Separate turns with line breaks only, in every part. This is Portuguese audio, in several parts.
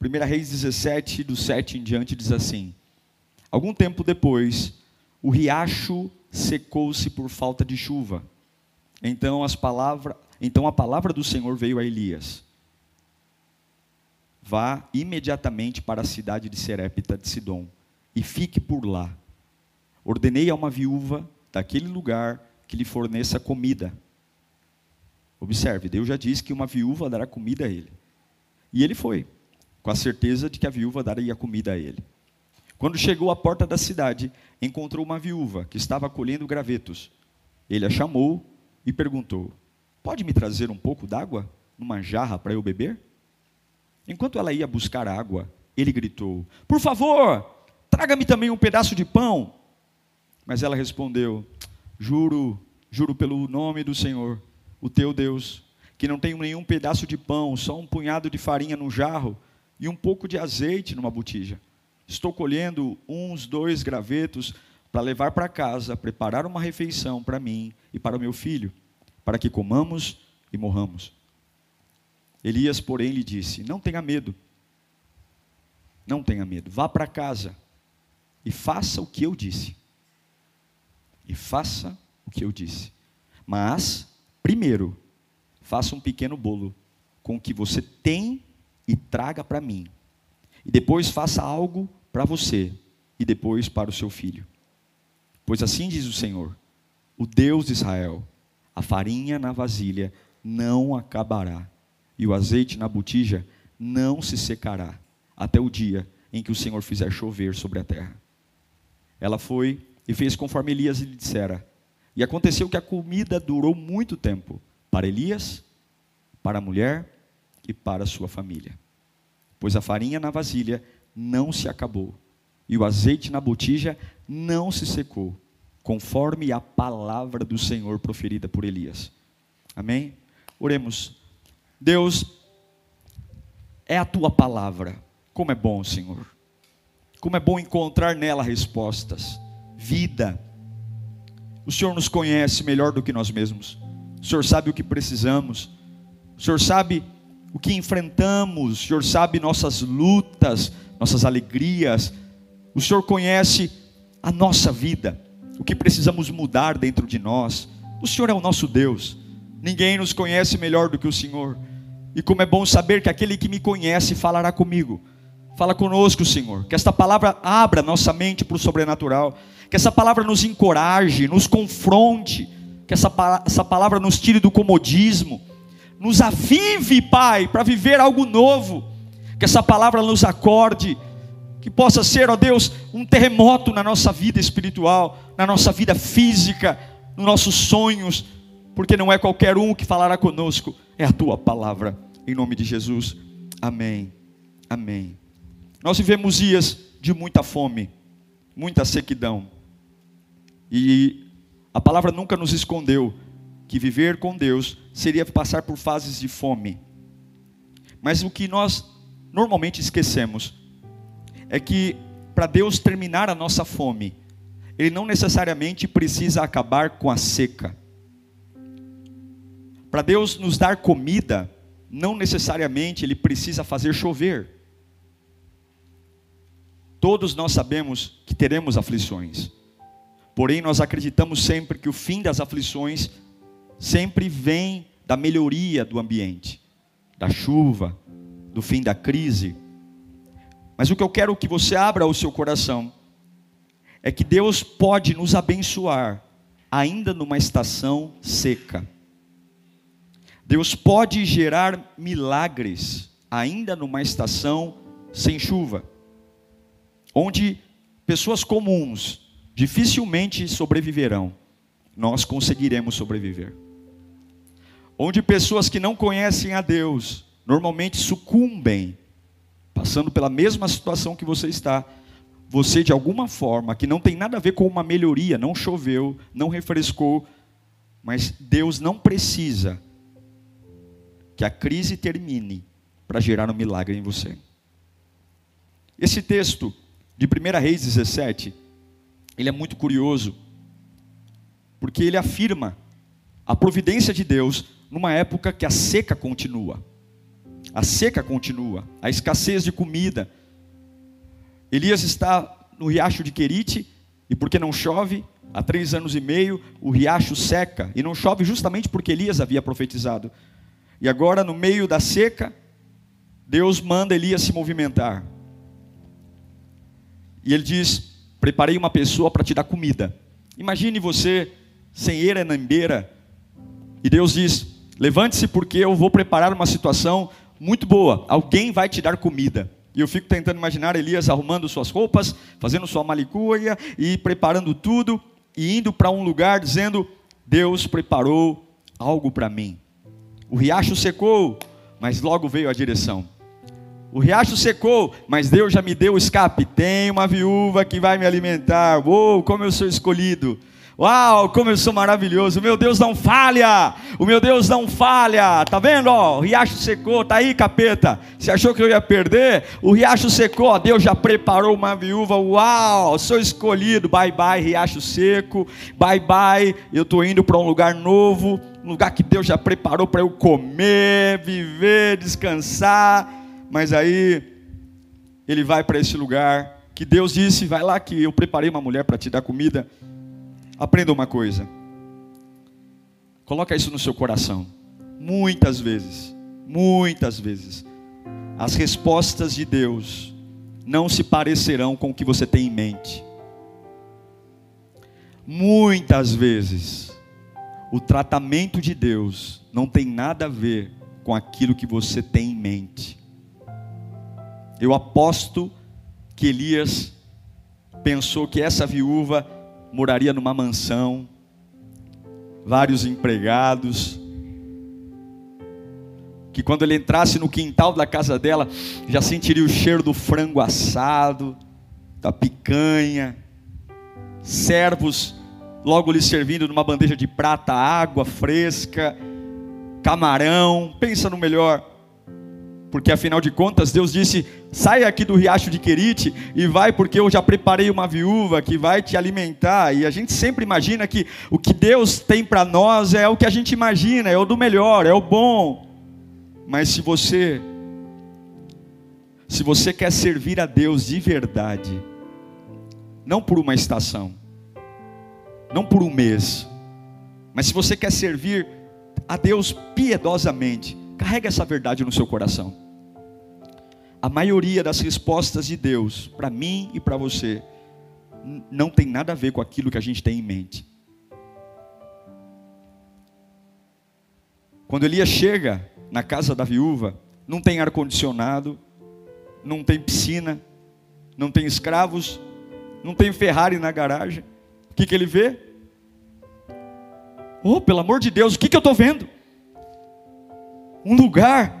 1 Reis 17, do 7 em diante, diz assim: Algum tempo depois, o riacho secou-se por falta de chuva. Então, as palavra, então a palavra do Senhor veio a Elias Vá imediatamente para a cidade de Serepta de Sidom e fique por lá. Ordenei a uma viúva daquele lugar que lhe forneça comida. Observe, Deus já disse que uma viúva dará comida a ele. E ele foi, com a certeza de que a viúva daria comida a ele. Quando chegou à porta da cidade, encontrou uma viúva que estava colhendo gravetos. Ele a chamou e perguntou: Pode me trazer um pouco d'água numa jarra para eu beber? Enquanto ela ia buscar água, ele gritou: Por favor, traga-me também um pedaço de pão. Mas ela respondeu: Juro, juro pelo nome do Senhor, o teu Deus, que não tenho nenhum pedaço de pão, só um punhado de farinha no jarro e um pouco de azeite numa botija. Estou colhendo uns dois gravetos para levar para casa, preparar uma refeição para mim e para o meu filho, para que comamos e morramos. Elias, porém, lhe disse: Não tenha medo, não tenha medo, vá para casa e faça o que eu disse. E faça o que eu disse. Mas, primeiro, faça um pequeno bolo com o que você tem e traga para mim. E depois faça algo para você e depois para o seu filho. Pois assim diz o Senhor, o Deus de Israel: a farinha na vasilha não acabará e o azeite na botija não se secará até o dia em que o Senhor fizer chover sobre a terra. Ela foi e fez conforme Elias lhe dissera. E aconteceu que a comida durou muito tempo para Elias, para a mulher e para a sua família. Pois a farinha na vasilha não se acabou e o azeite na botija não se secou, conforme a palavra do Senhor proferida por Elias. Amém? Oremos. Deus, é a tua palavra. Como é bom, Senhor. Como é bom encontrar nela respostas, vida. O Senhor nos conhece melhor do que nós mesmos. O Senhor sabe o que precisamos. O Senhor sabe o que enfrentamos. O Senhor sabe nossas lutas, nossas alegrias. O Senhor conhece a nossa vida, o que precisamos mudar dentro de nós. O Senhor é o nosso Deus. Ninguém nos conhece melhor do que o Senhor. E como é bom saber que aquele que me conhece falará comigo. Fala conosco, Senhor. Que esta palavra abra nossa mente para o sobrenatural. Que essa palavra nos encoraje, nos confronte. Que essa, essa palavra nos tire do comodismo. Nos avive, Pai, para viver algo novo. Que essa palavra nos acorde. Que possa ser, ó Deus, um terremoto na nossa vida espiritual, na nossa vida física, nos nossos sonhos porque não é qualquer um que falará conosco, é a tua palavra, em nome de Jesus. Amém. Amém. Nós vivemos dias de muita fome, muita sequidão, e a palavra nunca nos escondeu que viver com Deus seria passar por fases de fome. Mas o que nós normalmente esquecemos é que para Deus terminar a nossa fome, Ele não necessariamente precisa acabar com a seca. Para Deus nos dar comida, não necessariamente Ele precisa fazer chover. Todos nós sabemos que teremos aflições, porém nós acreditamos sempre que o fim das aflições sempre vem da melhoria do ambiente, da chuva, do fim da crise. Mas o que eu quero que você abra o seu coração é que Deus pode nos abençoar ainda numa estação seca. Deus pode gerar milagres ainda numa estação sem chuva, onde pessoas comuns dificilmente sobreviverão, nós conseguiremos sobreviver. Onde pessoas que não conhecem a Deus normalmente sucumbem passando pela mesma situação que você está, você de alguma forma, que não tem nada a ver com uma melhoria, não choveu, não refrescou, mas Deus não precisa que a crise termine para gerar um milagre em você. Esse texto de 1 Reis 17, ele é muito curioso, porque ele afirma a providência de Deus numa época que a seca continua. A seca continua, a escassez de comida. Elias está no riacho de Querite, e porque não chove, há três anos e meio, o riacho seca, e não chove justamente porque Elias havia profetizado. E agora, no meio da seca, Deus manda Elias se movimentar. E ele diz: Preparei uma pessoa para te dar comida. Imagine você sem eira nem beira, e Deus diz: Levante-se, porque eu vou preparar uma situação muito boa. Alguém vai te dar comida. E eu fico tentando imaginar Elias arrumando suas roupas, fazendo sua malicuia e preparando tudo e indo para um lugar dizendo: Deus preparou algo para mim. O riacho secou, mas logo veio a direção. O riacho secou, mas Deus já me deu o escape. Tem uma viúva que vai me alimentar. Uou, como eu sou escolhido. Uau, como eu sou maravilhoso. O meu Deus não falha. O meu Deus não falha. Tá vendo? Ó, o riacho secou. Tá aí, capeta. Você achou que eu ia perder? O riacho secou. Ó, Deus já preparou uma viúva. Uau, sou escolhido. Bye bye, riacho seco. Bye bye. Eu tô indo para um lugar novo, um lugar que Deus já preparou para eu comer, viver, descansar. Mas aí ele vai para esse lugar que Deus disse: "Vai lá que eu preparei uma mulher para te dar comida". Aprenda uma coisa. Coloca isso no seu coração. Muitas vezes, muitas vezes, as respostas de Deus não se parecerão com o que você tem em mente. Muitas vezes, o tratamento de Deus não tem nada a ver com aquilo que você tem em mente. Eu aposto que Elias pensou que essa viúva moraria numa mansão, vários empregados, que quando ele entrasse no quintal da casa dela, já sentiria o cheiro do frango assado, da picanha, servos logo lhe servindo numa bandeja de prata água fresca, camarão, pensa no melhor. Porque afinal de contas, Deus disse: sai aqui do riacho de Querite e vai, porque eu já preparei uma viúva que vai te alimentar. E a gente sempre imagina que o que Deus tem para nós é o que a gente imagina, é o do melhor, é o bom. Mas se você, se você quer servir a Deus de verdade, não por uma estação, não por um mês, mas se você quer servir a Deus piedosamente, Carrega essa verdade no seu coração. A maioria das respostas de Deus, para mim e para você, não tem nada a ver com aquilo que a gente tem em mente. Quando Elias chega na casa da viúva, não tem ar-condicionado, não tem piscina, não tem escravos, não tem Ferrari na garagem. O que, que ele vê? Oh, pelo amor de Deus, o que, que eu estou vendo? Um lugar,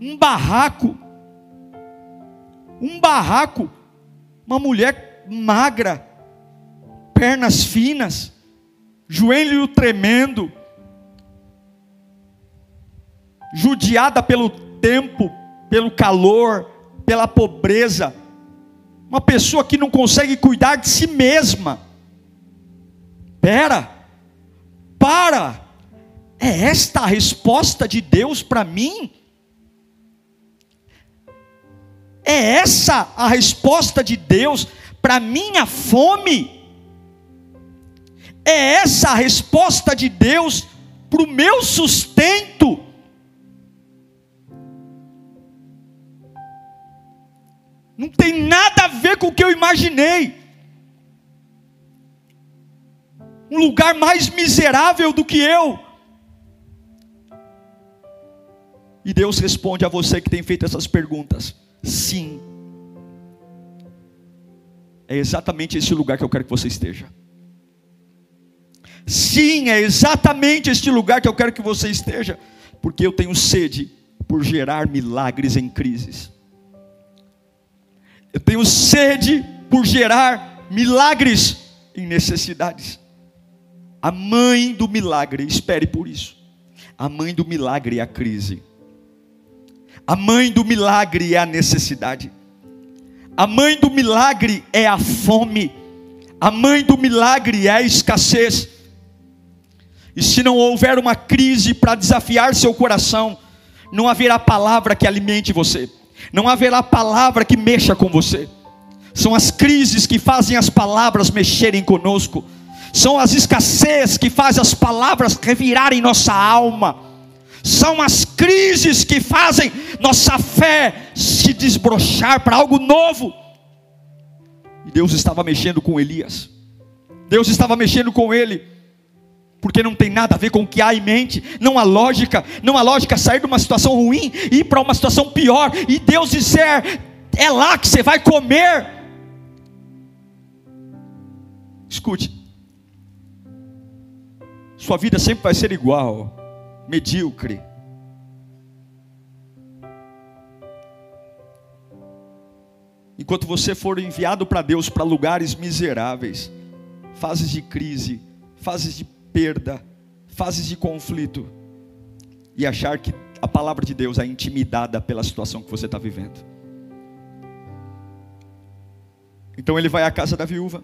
um barraco, um barraco, uma mulher magra, pernas finas, joelho tremendo, judiada pelo tempo, pelo calor, pela pobreza, uma pessoa que não consegue cuidar de si mesma. Pera, para, é esta a resposta de Deus para mim? É essa a resposta de Deus para minha fome? É essa a resposta de Deus para o meu sustento? Não tem nada a ver com o que eu imaginei. Um lugar mais miserável do que eu. E Deus responde a você que tem feito essas perguntas: sim. É exatamente esse lugar que eu quero que você esteja. Sim, é exatamente este lugar que eu quero que você esteja, porque eu tenho sede por gerar milagres em crises. Eu tenho sede por gerar milagres em necessidades. A mãe do milagre, espere por isso. A mãe do milagre é a crise. A mãe do milagre é a necessidade. A mãe do milagre é a fome. A mãe do milagre é a escassez. E se não houver uma crise para desafiar seu coração, não haverá palavra que alimente você, não haverá palavra que mexa com você. São as crises que fazem as palavras mexerem conosco, são as escassez que fazem as palavras revirarem nossa alma, são as crises que fazem nossa fé se desbrochar para algo novo. E Deus estava mexendo com Elias, Deus estava mexendo com ele porque não tem nada a ver com o que há em mente, não há lógica, não há lógica sair de uma situação ruim e ir para uma situação pior, e Deus disser, é lá que você vai comer. Escute, sua vida sempre vai ser igual, medíocre. Enquanto você for enviado para Deus para lugares miseráveis, fases de crise, fases de perda, fases de conflito e achar que a palavra de Deus é intimidada pela situação que você está vivendo. Então ele vai à casa da viúva.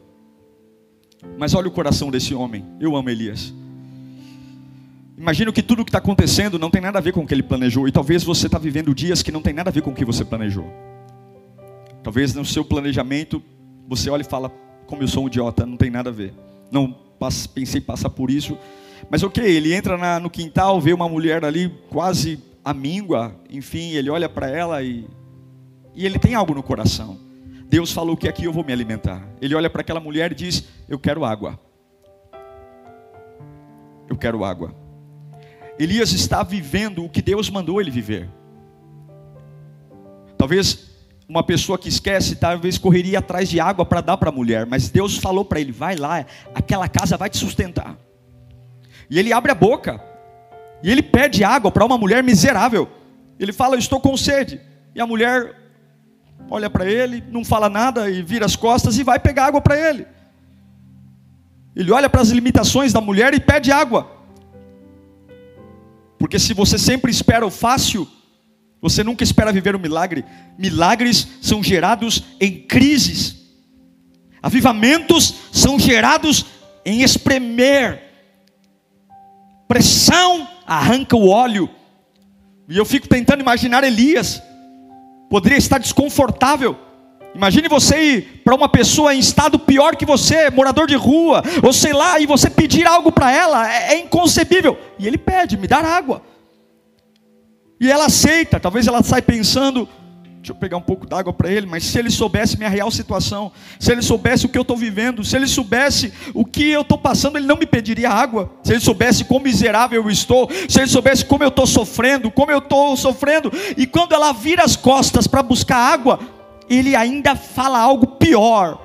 Mas olha o coração desse homem. Eu amo Elias. Imagino que tudo o que está acontecendo não tem nada a ver com o que ele planejou. E talvez você está vivendo dias que não tem nada a ver com o que você planejou. Talvez no seu planejamento você olhe e fala, como eu sou um idiota, não tem nada a ver. Não pensei passar por isso. Mas ok, ele entra na, no quintal, vê uma mulher ali quase amíngua, enfim, ele olha para ela e, e ele tem algo no coração. Deus falou que aqui eu vou me alimentar. Ele olha para aquela mulher e diz: Eu quero água. Eu quero água. Elias está vivendo o que Deus mandou ele viver. Talvez uma pessoa que esquece, talvez correria atrás de água para dar para a mulher, mas Deus falou para ele: vai lá, aquela casa vai te sustentar. E ele abre a boca, e ele pede água para uma mulher miserável. Ele fala: estou com sede. E a mulher olha para ele, não fala nada e vira as costas e vai pegar água para ele. Ele olha para as limitações da mulher e pede água. Porque se você sempre espera o fácil, você nunca espera viver um milagre. Milagres são gerados em crises. Avivamentos são gerados em espremer. Pressão arranca o óleo. E eu fico tentando imaginar Elias. Poderia estar desconfortável. Imagine você ir para uma pessoa em estado pior que você, morador de rua, ou sei lá, e você pedir algo para ela, é, é inconcebível. E ele pede, me dar água. E ela aceita, talvez ela saia pensando, deixa eu pegar um pouco d'água para ele, mas se ele soubesse minha real situação, se ele soubesse o que eu estou vivendo, se ele soubesse o que eu estou passando, ele não me pediria água. Se ele soubesse quão miserável eu estou, se ele soubesse como eu estou sofrendo, como eu estou sofrendo, e quando ela vira as costas para buscar água, ele ainda fala algo pior.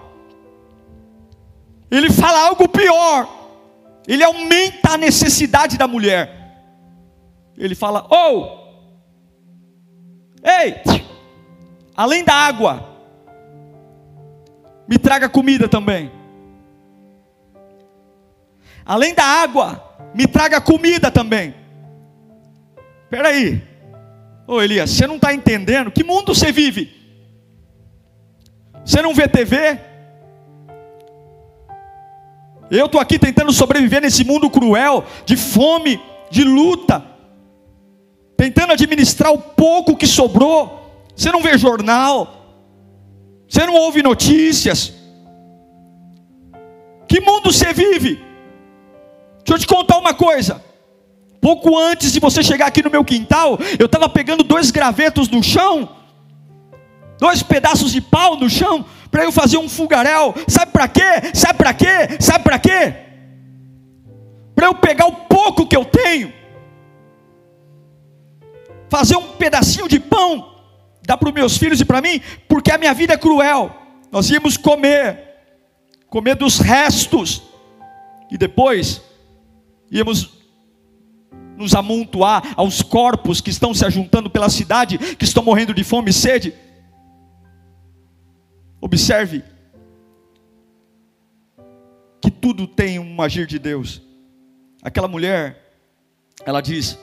Ele fala algo pior. Ele aumenta a necessidade da mulher. Ele fala: Oh, Ei, além da água, me traga comida também. Além da água, me traga comida também. Espera aí. Ô Elias, você não está entendendo? Que mundo você vive? Você não vê TV? Eu estou aqui tentando sobreviver nesse mundo cruel, de fome, de luta, tentando administrar o pouco que sobrou. Você não vê jornal, você não ouve notícias. Que mundo você vive? Deixa eu te contar uma coisa. Pouco antes de você chegar aqui no meu quintal, eu estava pegando dois gravetos no chão, dois pedaços de pau no chão, para eu fazer um fogaréu. Sabe para quê? Sabe para quê? Sabe para quê? Para eu pegar o pouco que eu tenho fazer um pedacinho de pão, dar para os meus filhos e para mim, porque a minha vida é cruel. Nós íamos comer, comer dos restos, e depois íamos nos amontoar aos corpos que estão se ajuntando pela cidade, que estão morrendo de fome e sede. Observe que tudo tem um agir de Deus. Aquela mulher, ela diz: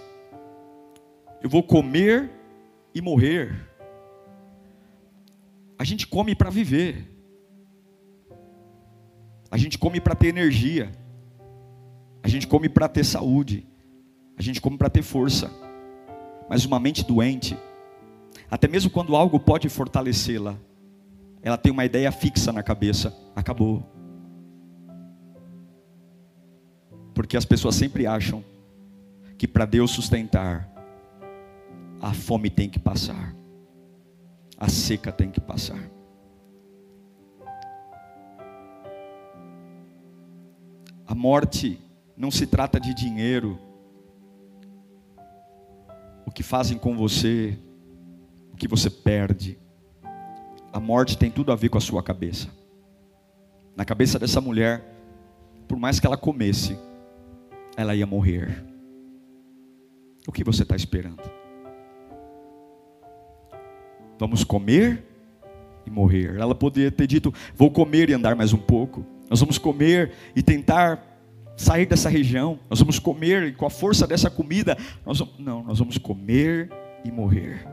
Eu vou comer e morrer. A gente come para viver. A gente come para ter energia. A gente come para ter saúde. A gente come para ter força. Mas uma mente doente, até mesmo quando algo pode fortalecê-la, ela tem uma ideia fixa na cabeça: acabou. Porque as pessoas sempre acham que para Deus sustentar, a fome tem que passar, a seca tem que passar. A morte não se trata de dinheiro, o que fazem com você, o que você perde. A morte tem tudo a ver com a sua cabeça. Na cabeça dessa mulher, por mais que ela comesse, ela ia morrer. O que você está esperando? Vamos comer e morrer. Ela poderia ter dito: Vou comer e andar mais um pouco. Nós vamos comer e tentar sair dessa região. Nós vamos comer e com a força dessa comida, nós vamos... não, nós vamos comer e morrer.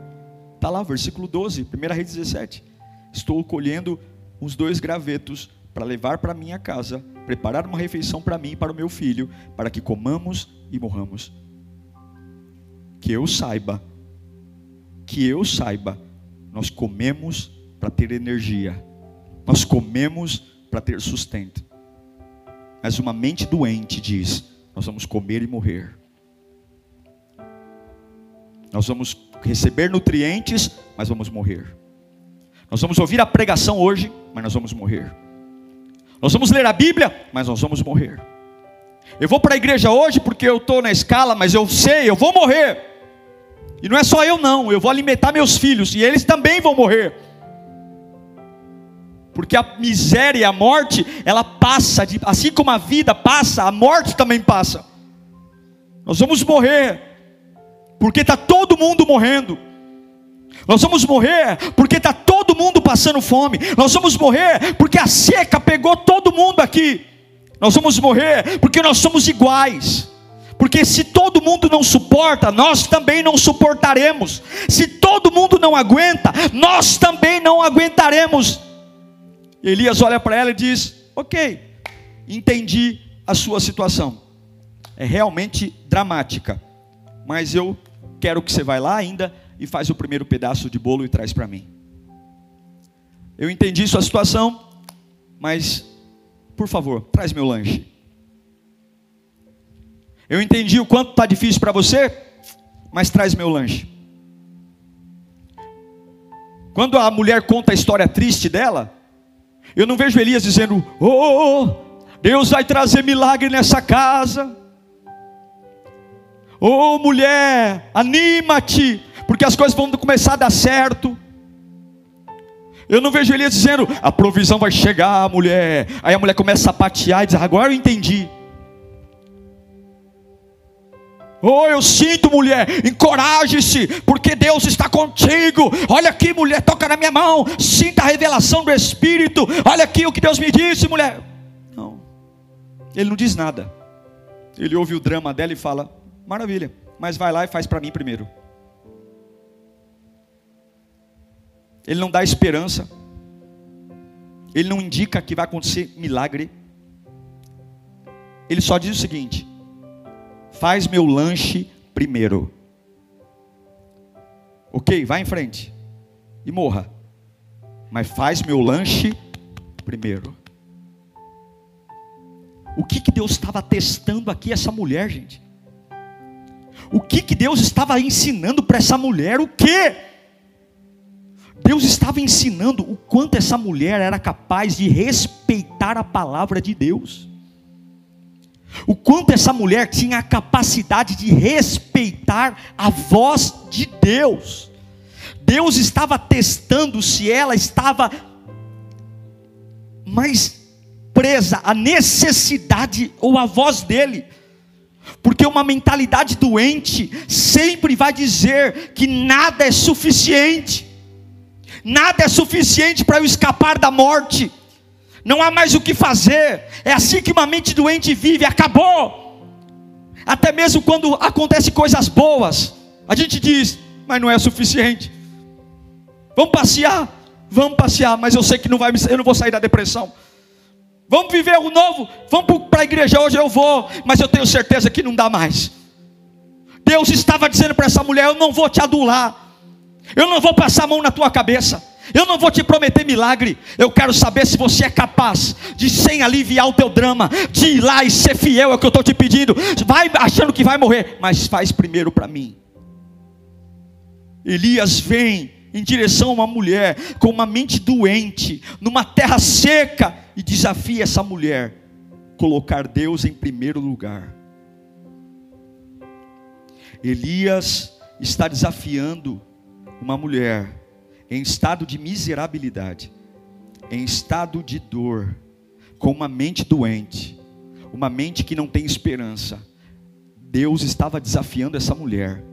Está lá, versículo 12, 1 Reis 17. Estou colhendo uns dois gravetos para levar para minha casa, preparar uma refeição para mim e para o meu filho, para que comamos e morramos. Que eu saiba, que eu saiba, nós comemos para ter energia, nós comemos para ter sustento. Mas uma mente doente diz: nós vamos comer e morrer. Nós vamos receber nutrientes, mas vamos morrer. Nós vamos ouvir a pregação hoje, mas nós vamos morrer. Nós vamos ler a Bíblia, mas nós vamos morrer. Eu vou para a igreja hoje porque eu estou na escala, mas eu sei, eu vou morrer. E não é só eu, não, eu vou alimentar meus filhos, e eles também vão morrer. Porque a miséria e a morte, ela passa, assim como a vida passa, a morte também passa. Nós vamos morrer, porque está todo mundo morrendo. Nós vamos morrer porque está todo mundo passando fome. Nós vamos morrer porque a seca pegou todo mundo aqui. Nós vamos morrer porque nós somos iguais. Porque se todo mundo não suporta, nós também não suportaremos. Se todo mundo não aguenta, nós também não aguentaremos. Elias olha para ela e diz: Ok, entendi a sua situação. É realmente dramática, mas eu quero que você vá lá ainda e faz o primeiro pedaço de bolo e traz para mim. Eu entendi sua situação, mas por favor, traz meu lanche. Eu entendi o quanto está difícil para você, mas traz meu lanche. Quando a mulher conta a história triste dela, eu não vejo Elias dizendo: Oh, Deus vai trazer milagre nessa casa. Oh, mulher, anima-te, porque as coisas vão começar a dar certo. Eu não vejo Elias dizendo: A provisão vai chegar, mulher. Aí a mulher começa a patear e diz: Agora eu entendi. Oh, eu sinto, mulher, encoraje-se, porque Deus está contigo. Olha aqui, mulher, toca na minha mão, sinta a revelação do Espírito. Olha aqui o que Deus me disse, mulher. Não, ele não diz nada. Ele ouve o drama dela e fala: Maravilha, mas vai lá e faz para mim primeiro. Ele não dá esperança. Ele não indica que vai acontecer milagre. Ele só diz o seguinte: faz meu lanche primeiro. Ok, vai em frente e morra. Mas faz meu lanche primeiro. O que, que Deus estava testando aqui essa mulher, gente? O que, que Deus estava ensinando para essa mulher? O que? Deus estava ensinando o quanto essa mulher era capaz de respeitar a palavra de Deus o quanto essa mulher tinha a capacidade de respeitar a voz de Deus. Deus estava testando se ela estava mais presa à necessidade ou à voz dele. Porque uma mentalidade doente sempre vai dizer que nada é suficiente, Nada é suficiente para eu escapar da morte. Não há mais o que fazer. É assim que uma mente doente vive. Acabou. Até mesmo quando acontecem coisas boas, a gente diz, mas não é suficiente. Vamos passear, vamos passear, mas eu sei que não vai, eu não vou sair da depressão. Vamos viver o novo, vamos para a igreja hoje eu vou, mas eu tenho certeza que não dá mais. Deus estava dizendo para essa mulher: Eu não vou te adular, eu não vou passar a mão na tua cabeça, eu não vou te prometer milagre. Eu quero saber se você é capaz de, sem aliviar o teu drama, de ir lá e ser fiel, é o que eu estou te pedindo. Vai achando que vai morrer, mas faz primeiro para mim. Elias vem em direção a uma mulher com uma mente doente, numa terra seca, e desafia essa mulher colocar Deus em primeiro lugar. Elias está desafiando uma mulher em estado de miserabilidade, em estado de dor, com uma mente doente, uma mente que não tem esperança. Deus estava desafiando essa mulher.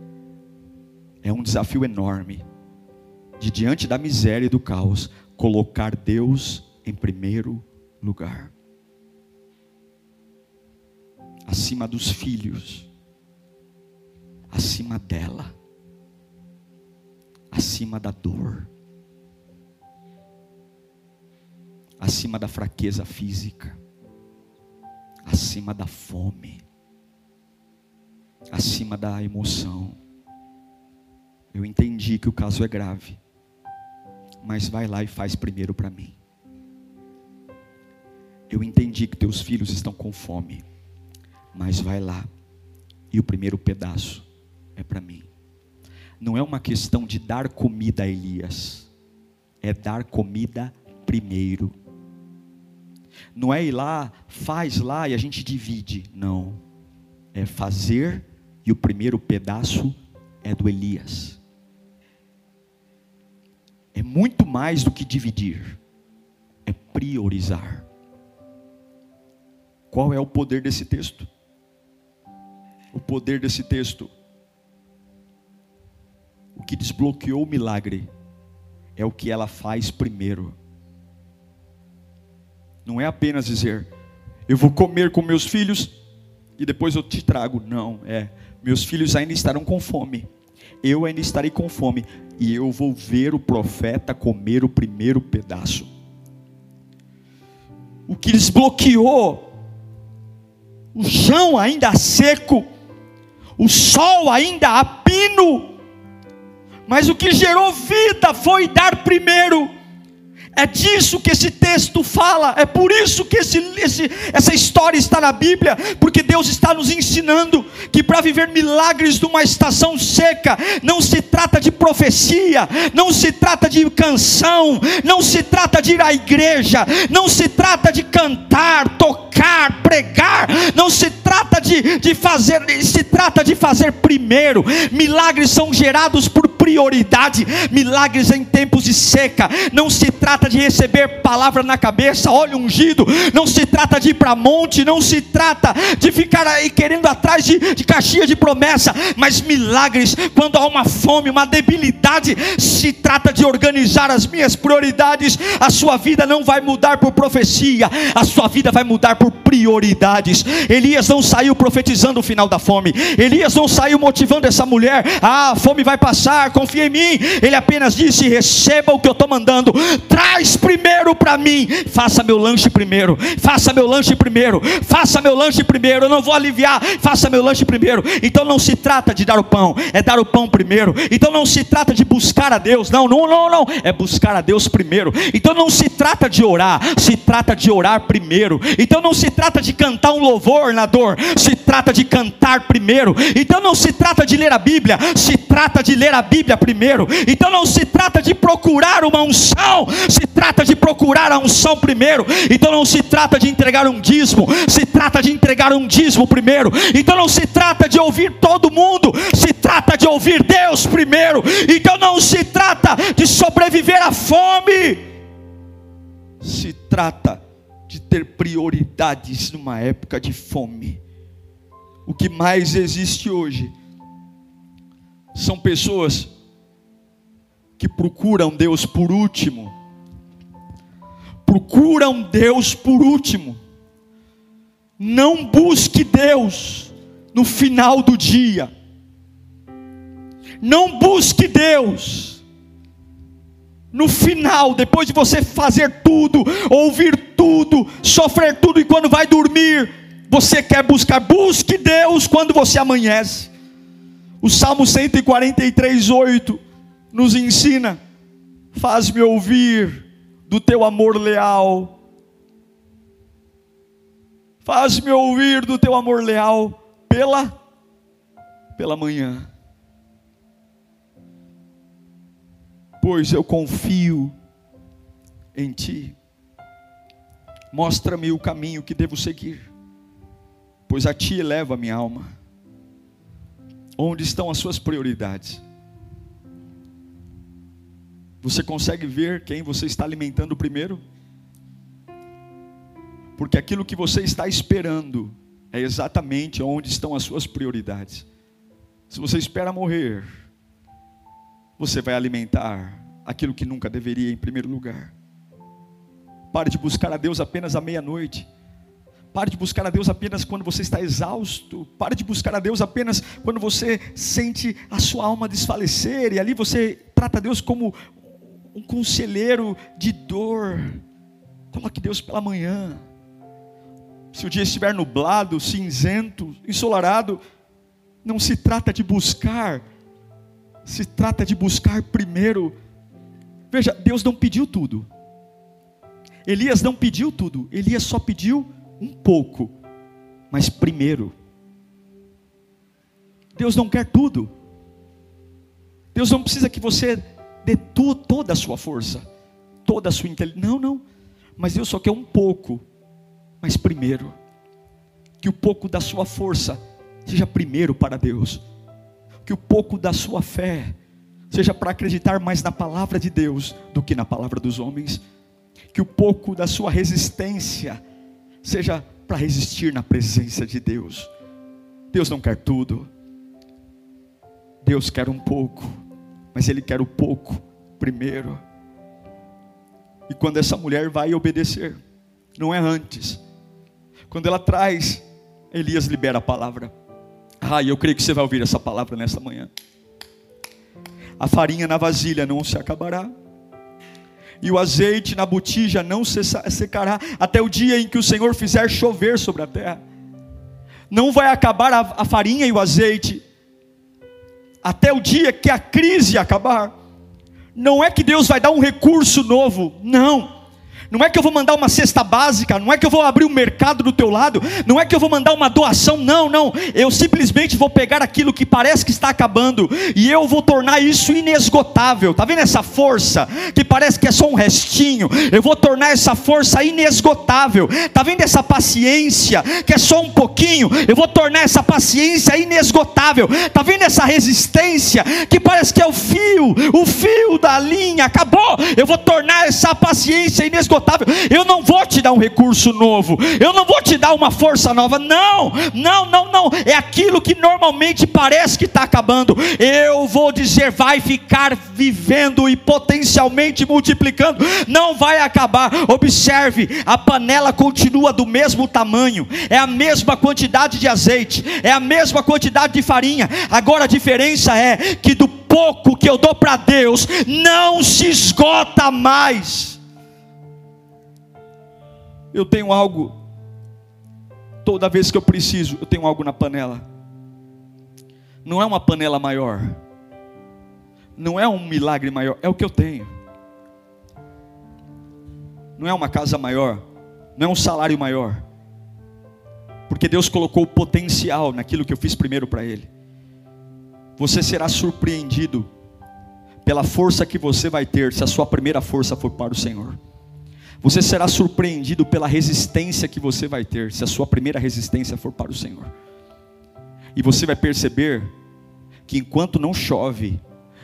É um desafio enorme. De diante da miséria e do caos, colocar Deus em primeiro lugar. Acima dos filhos, acima dela acima da dor, acima da fraqueza física, acima da fome, acima da emoção. Eu entendi que o caso é grave, mas vai lá e faz primeiro para mim. Eu entendi que teus filhos estão com fome, mas vai lá e o primeiro pedaço é para mim não é uma questão de dar comida a Elias, é dar comida primeiro. Não é ir lá, faz lá e a gente divide. Não. É fazer e o primeiro pedaço é do Elias. É muito mais do que dividir, é priorizar. Qual é o poder desse texto? O poder desse texto o que desbloqueou o milagre é o que ela faz primeiro. Não é apenas dizer, eu vou comer com meus filhos e depois eu te trago. Não, é, meus filhos ainda estarão com fome. Eu ainda estarei com fome e eu vou ver o profeta comer o primeiro pedaço. O que desbloqueou o chão ainda seco, o sol ainda a pino, mas o que gerou vida foi dar primeiro. É disso que esse texto fala, é por isso que esse, esse, essa história está na Bíblia, porque Deus está nos ensinando que para viver milagres numa estação seca, não se trata de profecia, não se trata de canção, não se trata de ir à igreja, não se trata de cantar, tocar, pregar, não se trata de, de fazer, se trata de fazer primeiro. Milagres são gerados por prioridade, milagres em tempos de seca. Não se trata de receber palavra na cabeça, óleo ungido. Não se trata de ir para monte, não se trata de ficar aí querendo atrás de, de caixinha de promessa. Mas milagres, quando há uma fome, uma debilidade, se trata de organizar as minhas prioridades. A sua vida não vai mudar por profecia, a sua vida vai mudar por prioridades. Elias não saiu profetizando o final da fome. Elias não saiu motivando essa mulher. Ah, a fome vai passar confia em mim. Ele apenas disse: receba o que eu estou mandando, traz primeiro para mim, faça meu lanche primeiro, faça meu lanche primeiro, faça meu lanche primeiro. Eu não vou aliviar, faça meu lanche primeiro. Então não se trata de dar o pão, é dar o pão primeiro. Então não se trata de buscar a Deus, não, não, não, não, é buscar a Deus primeiro. Então não se trata de orar, se trata de orar primeiro. Então não se trata de cantar um louvor na dor, se trata de cantar primeiro. Então não se trata de ler a Bíblia, se trata de ler a Bíblia primeiro. Então não se trata de procurar uma unção, se trata de procurar a unção primeiro. Então não se trata de entregar um dízimo, se trata de entregar um dízimo primeiro. Então não se trata de ouvir todo mundo, se trata de ouvir Deus primeiro. Então não se trata de sobreviver à fome, se trata de ter prioridades numa época de fome. O que mais existe hoje são pessoas que procuram Deus por último. Procuram Deus por último. Não busque Deus no final do dia. Não busque Deus no final, depois de você fazer tudo, ouvir tudo, sofrer tudo, e quando vai dormir, você quer buscar, busque Deus quando você amanhece. O Salmo 143, 8 nos ensina: faz-me ouvir do teu amor leal, faz-me ouvir do teu amor leal pela, pela manhã. pois eu confio em Ti. Mostra-me o caminho que devo seguir, pois a Ti eleva minha alma. Onde estão as suas prioridades? Você consegue ver quem você está alimentando primeiro? Porque aquilo que você está esperando é exatamente onde estão as suas prioridades. Se você espera morrer, você vai alimentar aquilo que nunca deveria em primeiro lugar. Pare de buscar a Deus apenas à meia-noite. Pare de buscar a Deus apenas quando você está exausto. Pare de buscar a Deus apenas quando você sente a sua alma desfalecer. E ali você trata Deus como um conselheiro de dor. Coloque Deus pela manhã. Se o dia estiver nublado, cinzento, ensolarado, não se trata de buscar se trata de buscar primeiro. Veja, Deus não pediu tudo. Elias não pediu tudo. Elias só pediu um pouco. Mas primeiro. Deus não quer tudo. Deus não precisa que você dê tu, toda a sua força, toda a sua inteligência. Não, não. Mas Deus só quer um pouco. Mas primeiro. Que o pouco da sua força seja primeiro para Deus que o pouco da sua fé seja para acreditar mais na palavra de Deus do que na palavra dos homens, que o pouco da sua resistência seja para resistir na presença de Deus. Deus não quer tudo, Deus quer um pouco, mas Ele quer o pouco primeiro. E quando essa mulher vai obedecer, não é antes, quando ela traz, Elias libera a palavra. Ah, eu creio que você vai ouvir essa palavra nesta manhã. A farinha na vasilha não se acabará, e o azeite na botija não secará, até o dia em que o Senhor fizer chover sobre a terra. Não vai acabar a farinha e o azeite, até o dia que a crise acabar. Não é que Deus vai dar um recurso novo, não não é que eu vou mandar uma cesta básica, não é que eu vou abrir um mercado do teu lado, não é que eu vou mandar uma doação, não, não. Eu simplesmente vou pegar aquilo que parece que está acabando e eu vou tornar isso inesgotável. Tá vendo essa força que parece que é só um restinho? Eu vou tornar essa força inesgotável. Tá vendo essa paciência que é só um pouquinho? Eu vou tornar essa paciência inesgotável. Tá vendo essa resistência que parece que é o fio, o fio da linha acabou? Eu vou tornar essa paciência inesgotável eu não vou te dar um recurso novo, eu não vou te dar uma força nova. Não, não, não, não. É aquilo que normalmente parece que está acabando. Eu vou dizer, vai ficar vivendo e potencialmente multiplicando. Não vai acabar. Observe, a panela continua do mesmo tamanho, é a mesma quantidade de azeite, é a mesma quantidade de farinha. Agora a diferença é que do pouco que eu dou para Deus não se esgota mais eu tenho algo, toda vez que eu preciso, eu tenho algo na panela. Não é uma panela maior, não é um milagre maior, é o que eu tenho. Não é uma casa maior, não é um salário maior, porque Deus colocou o potencial naquilo que eu fiz primeiro para Ele. Você será surpreendido pela força que você vai ter se a sua primeira força for para o Senhor. Você será surpreendido pela resistência que você vai ter, se a sua primeira resistência for para o Senhor. E você vai perceber que enquanto não chove,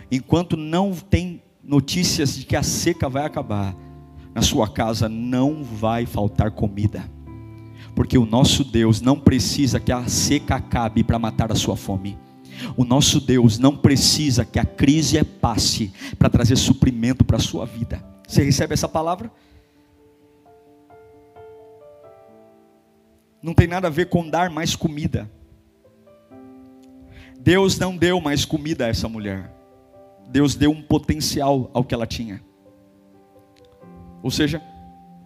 enquanto não tem notícias de que a seca vai acabar, na sua casa não vai faltar comida. Porque o nosso Deus não precisa que a seca acabe para matar a sua fome. O nosso Deus não precisa que a crise passe para trazer suprimento para a sua vida. Você recebe essa palavra? Não tem nada a ver com dar mais comida. Deus não deu mais comida a essa mulher. Deus deu um potencial ao que ela tinha. Ou seja,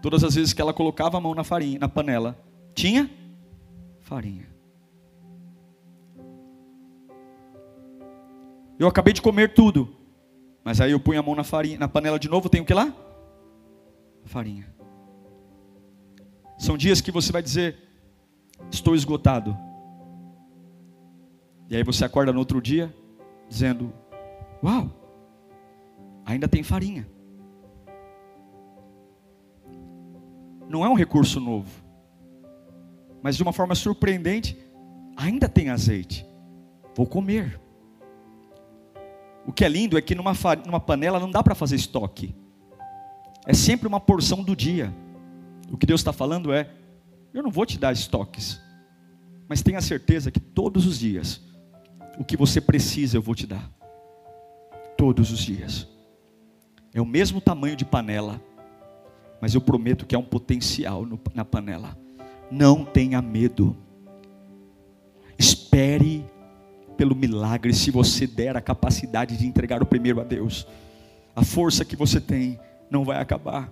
todas as vezes que ela colocava a mão na farinha, na panela, tinha farinha. Eu acabei de comer tudo. Mas aí eu ponho a mão na farinha, na panela de novo, tem o que lá? Farinha. São dias que você vai dizer: Estou esgotado. E aí você acorda no outro dia dizendo: Uau, ainda tem farinha. Não é um recurso novo, mas de uma forma surpreendente, ainda tem azeite. Vou comer. O que é lindo é que numa, numa panela não dá para fazer estoque. É sempre uma porção do dia. O que Deus está falando é: eu não vou te dar estoques, mas tenha certeza que todos os dias, o que você precisa eu vou te dar. Todos os dias. É o mesmo tamanho de panela, mas eu prometo que há um potencial no, na panela. Não tenha medo. Espere pelo milagre se você der a capacidade de entregar o primeiro a Deus. A força que você tem não vai acabar.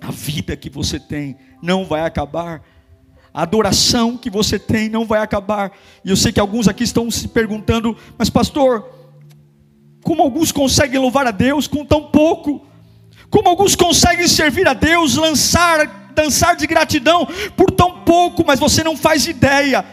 A vida que você tem não vai acabar. A adoração que você tem não vai acabar. E eu sei que alguns aqui estão se perguntando, mas pastor, como alguns conseguem louvar a Deus com tão pouco? Como alguns conseguem servir a Deus, lançar, dançar de gratidão por tão pouco, mas você não faz ideia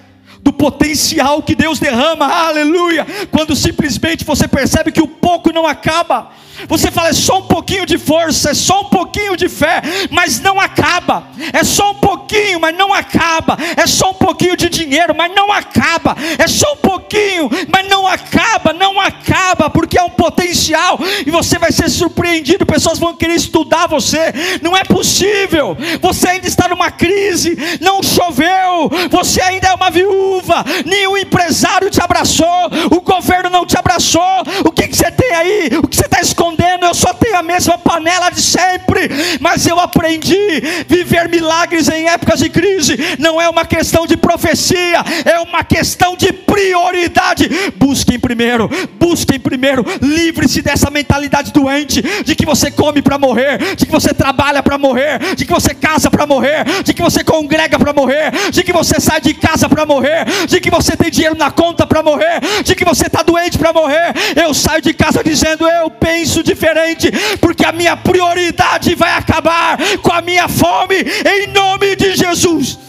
do potencial que Deus derrama, aleluia, quando simplesmente você percebe que o pouco não acaba. Você fala, é só um pouquinho de força, é só um pouquinho de fé, mas não acaba. É só um pouquinho, mas não acaba. É só um pouquinho de dinheiro, mas não acaba. É só um pouquinho, mas não acaba, não acaba, porque é um potencial e você vai ser surpreendido. Pessoas vão querer estudar você. Não é possível. Você ainda está numa crise, não choveu, você ainda é uma viúva, nenhum empresário te abraçou, o governo não te abraçou. O que, que você tem aí? O que você está escondendo? Eu só tenho a mesma panela de sempre, mas eu aprendi viver milagres em épocas de crise, não é uma questão de profecia, é uma questão de prioridade. Busquem primeiro, busquem primeiro, livre-se dessa mentalidade doente de que você come para morrer, de que você trabalha para morrer, de que você casa para morrer, de que você congrega para morrer, de que você sai de casa para morrer, de que você tem dinheiro na conta para morrer, de que você está doente para morrer. Eu saio de casa dizendo: Eu penso isso diferente, porque a minha prioridade vai acabar com a minha fome, em nome de Jesus.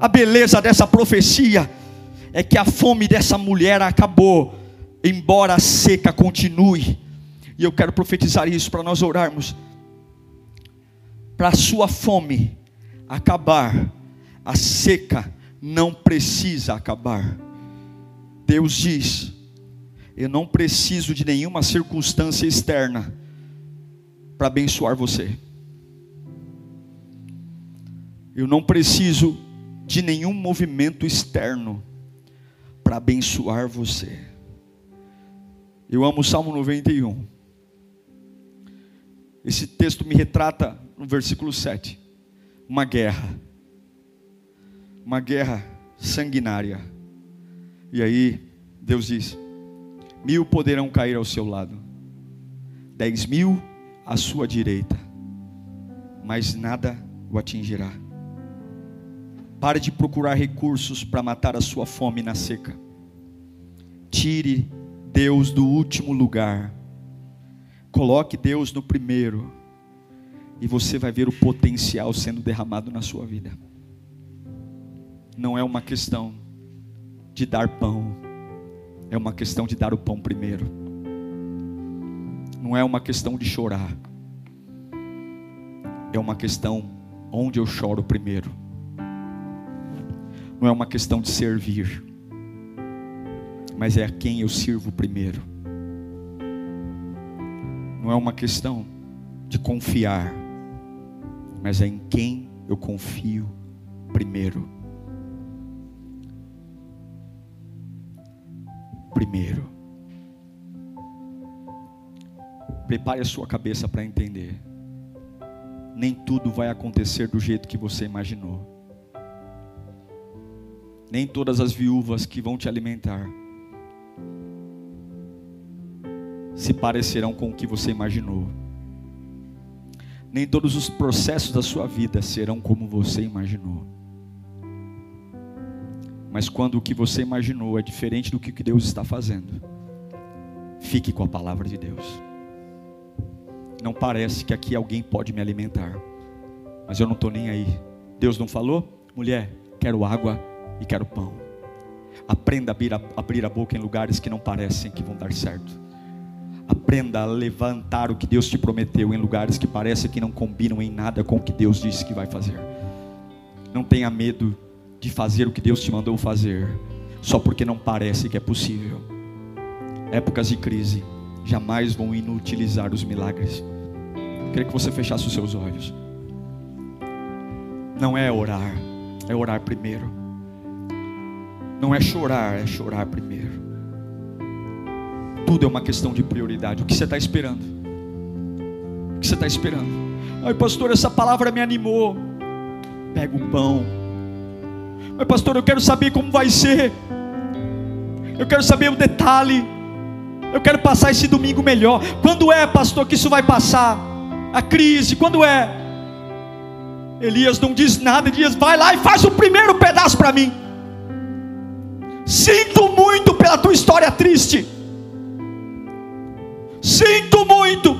A beleza dessa profecia é que a fome dessa mulher acabou, embora a seca continue. E eu quero profetizar isso para nós orarmos. Para a sua fome acabar, a seca não precisa acabar. Deus diz: eu não preciso de nenhuma circunstância externa para abençoar você. Eu não preciso de nenhum movimento externo para abençoar você. Eu amo o Salmo 91. Esse texto me retrata no versículo 7. Uma guerra. Uma guerra sanguinária. E aí, Deus diz: mil poderão cair ao seu lado, dez mil à sua direita, mas nada o atingirá. Pare de procurar recursos para matar a sua fome na seca. Tire Deus do último lugar. Coloque Deus no primeiro. E você vai ver o potencial sendo derramado na sua vida. Não é uma questão de dar pão é uma questão de dar o pão primeiro. Não é uma questão de chorar. É uma questão onde eu choro primeiro. Não é uma questão de servir. Mas é a quem eu sirvo primeiro. Não é uma questão de confiar. Mas é em quem eu confio primeiro. Primeiro. Prepare a sua cabeça para entender. Nem tudo vai acontecer do jeito que você imaginou. Nem todas as viúvas que vão te alimentar se parecerão com o que você imaginou. Nem todos os processos da sua vida serão como você imaginou. Mas quando o que você imaginou é diferente do que Deus está fazendo, fique com a palavra de Deus. Não parece que aqui alguém pode me alimentar, mas eu não estou nem aí. Deus não falou? Mulher, quero água e quero pão. Aprenda a abrir, a abrir a boca em lugares que não parecem que vão dar certo. Aprenda a levantar o que Deus te prometeu em lugares que parecem que não combinam em nada com o que Deus disse que vai fazer. Não tenha medo de fazer o que Deus te mandou fazer, só porque não parece que é possível. Épocas de crise jamais vão inutilizar os milagres. Queria que você fechasse os seus olhos. Não é orar, é orar primeiro. Não é chorar, é chorar primeiro. Tudo é uma questão de prioridade. O que você está esperando? O que você está esperando? Ai, pastor, essa palavra me animou. Pega o pão. Mas, pastor, eu quero saber como vai ser. Eu quero saber o detalhe. Eu quero passar esse domingo melhor. Quando é, pastor, que isso vai passar? A crise, quando é? Elias não diz nada, Elias vai lá e faz o primeiro pedaço para mim. Sinto muito pela tua história triste. Sinto muito.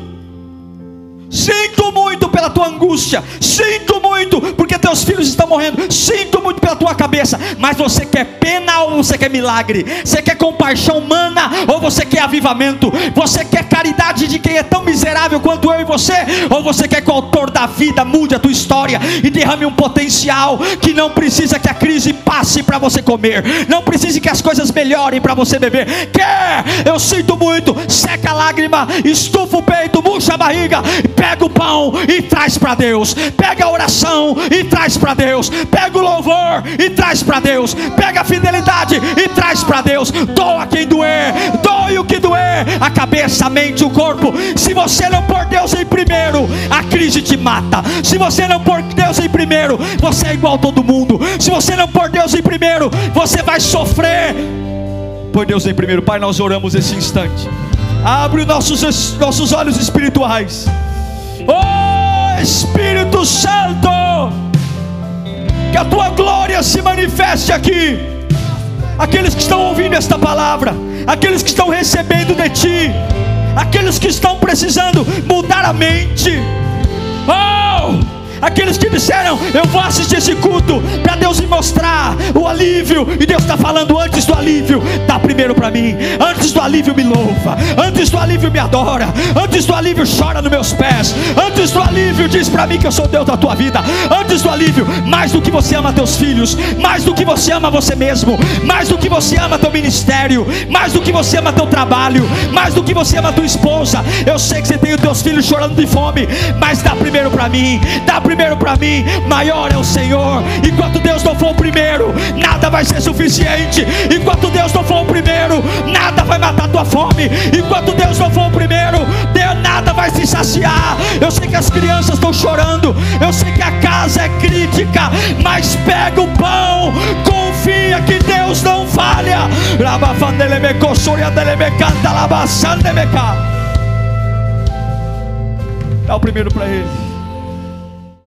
Sinto muito pela tua angústia. Sinto muito porque teus filhos estão morrendo. Sinto muito pela tua cabeça. Mas você quer pena ou você quer milagre? Você quer compaixão humana ou você quer avivamento? Você quer caridade de quem é tão miserável quanto eu e você? Ou você quer que o autor da vida mude a tua história e derrame um potencial que não precisa que a crise passe para você comer? Não precisa que as coisas melhorem para você beber? Quer? Eu sinto muito. Seca a lágrima, estufa o peito, murcha a barriga pega o pão e traz para Deus, pega a oração e traz para Deus, pega o louvor e traz para Deus, pega a fidelidade e traz para Deus, doa quem doer, doe o que doer, a cabeça, a mente, o corpo. Se você não pôr Deus em primeiro, a crise te mata. Se você não pôr Deus em primeiro, você é igual a todo mundo. Se você não pôr Deus em primeiro, você vai sofrer. Põe Deus em primeiro, Pai. Nós oramos esse instante. Abre os nossos, nossos olhos espirituais. Oh Espírito Santo, que a tua glória se manifeste aqui. Aqueles que estão ouvindo esta palavra, aqueles que estão recebendo de ti, aqueles que estão precisando mudar a mente. Oh! Aqueles que disseram, eu vou assistir esse culto para Deus me mostrar o alívio. E Deus está falando antes do alívio, dá primeiro para mim. Antes do alívio me louva. Antes do alívio me adora. Antes do alívio chora nos meus pés. Antes do alívio diz para mim que eu sou Deus da tua vida. Antes do alívio, mais do que você ama teus filhos, mais do que você ama você mesmo, mais do que você ama teu ministério, mais do que você ama teu trabalho, mais do que você ama tua esposa. Eu sei que você tem os teus filhos chorando de fome, mas dá primeiro para mim. Dá primeiro primeiro para mim, maior é o Senhor. Enquanto Deus não for o primeiro, nada vai ser suficiente. Enquanto Deus não for o primeiro, nada vai matar tua fome. Enquanto Deus não for o primeiro, Deus nada vai se saciar. Eu sei que as crianças estão chorando, eu sei que a casa é crítica, mas pega o pão, confia que Deus não falha. Dá o primeiro para ele.